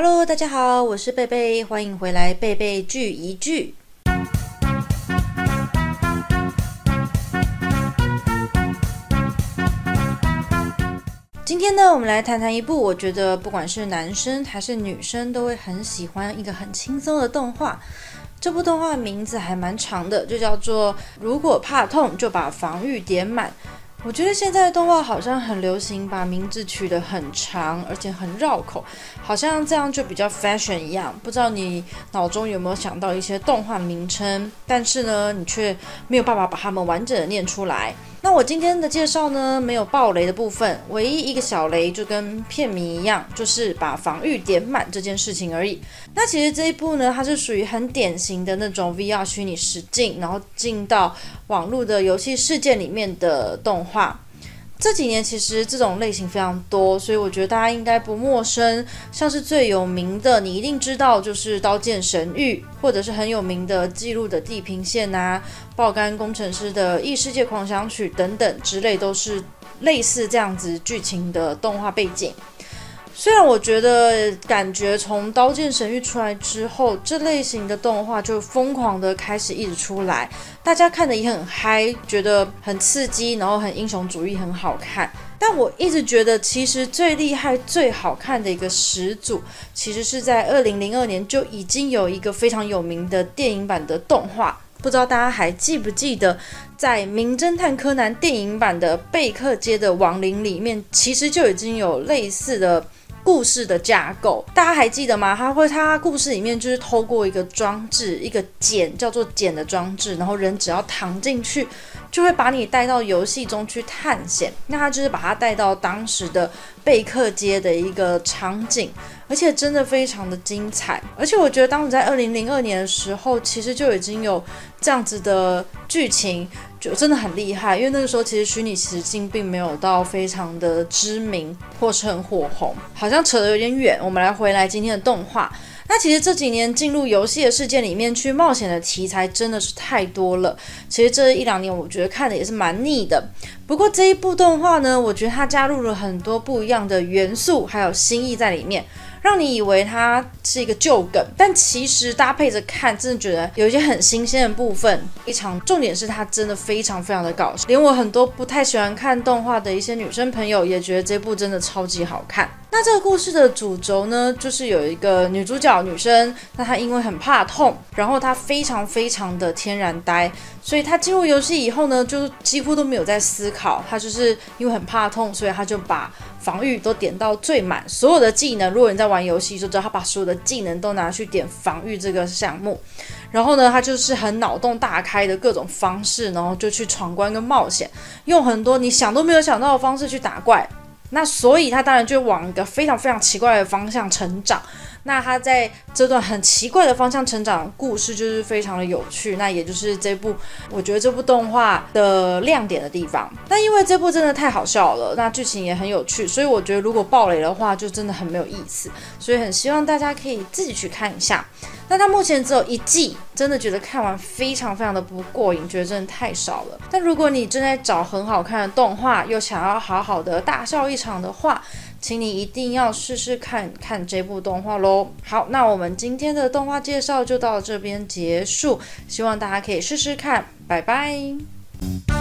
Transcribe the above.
Hello，大家好，我是贝贝，欢迎回来贝贝聚一聚。今天呢，我们来谈谈一部我觉得不管是男生还是女生都会很喜欢一个很轻松的动画。这部动画名字还蛮长的，就叫做《如果怕痛就把防御点满》。我觉得现在的动画好像很流行，把名字取得很长，而且很绕口，好像这样就比较 fashion 一样。不知道你脑中有没有想到一些动画名称，但是呢，你却没有办法把它们完整的念出来。那我今天的介绍呢，没有暴雷的部分，唯一一个小雷就跟片名一样，就是把防御点满这件事情而已。那其实这一部呢，它是属于很典型的那种 VR 虚拟实境，然后进到网络的游戏世界里面的动画。这几年其实这种类型非常多，所以我觉得大家应该不陌生。像是最有名的，你一定知道，就是《刀剑神域》，或者是很有名的《记录的地平线》啊，《爆肝工程师的异世界狂想曲》等等之类，都是类似这样子剧情的动画背景。虽然我觉得感觉从《刀剑神域》出来之后，这类型的动画就疯狂的开始一直出来，大家看的也很嗨，觉得很刺激，然后很英雄主义，很好看。但我一直觉得，其实最厉害、最好看的一个始祖，其实是在二零零二年就已经有一个非常有名的电影版的动画，不知道大家还记不记得，在《名侦探柯南》电影版的贝克街的亡灵里面，其实就已经有类似的。故事的架构，大家还记得吗？他会，他故事里面就是透过一个装置，一个茧叫做茧的装置，然后人只要躺进去，就会把你带到游戏中去探险。那他就是把他带到当时的贝克街的一个场景，而且真的非常的精彩。而且我觉得当时在二零零二年的时候，其实就已经有这样子的剧情。就真的很厉害，因为那个时候其实虚拟实境并没有到非常的知名或是很火红，好像扯得有点远。我们来回来今天的动画。那其实这几年进入游戏的世界里面去冒险的题材真的是太多了。其实这一两年我觉得看的也是蛮腻的。不过这一部动画呢，我觉得它加入了很多不一样的元素，还有新意在里面。让你以为它是一个旧梗，但其实搭配着看，真的觉得有一些很新鲜的部分。一场重点是它真的非常非常的搞笑，连我很多不太喜欢看动画的一些女生朋友也觉得这部真的超级好看。那这个故事的主轴呢，就是有一个女主角女生，那她因为很怕痛，然后她非常非常的天然呆，所以她进入游戏以后呢，就几乎都没有在思考，他就是因为很怕痛，所以他就把防御都点到最满，所有的技能，如果你在玩游戏就知道，他把所有的技能都拿去点防御这个项目，然后呢，他就是很脑洞大开的各种方式，然后就去闯关跟冒险，用很多你想都没有想到的方式去打怪。那所以他当然就往一个非常非常奇怪的方向成长。那他在这段很奇怪的方向成长故事就是非常的有趣。那也就是这部我觉得这部动画的亮点的地方。那因为这部真的太好笑了，那剧情也很有趣，所以我觉得如果爆雷的话就真的很没有意思。所以很希望大家可以自己去看一下。那它目前只有一季，真的觉得看完非常非常的不过瘾，觉得真的太少了。但如果你正在找很好看的动画，又想要好好的大笑一场的话，请你一定要试试看看这部动画喽。好，那我们今天的动画介绍就到这边结束，希望大家可以试试看，拜拜。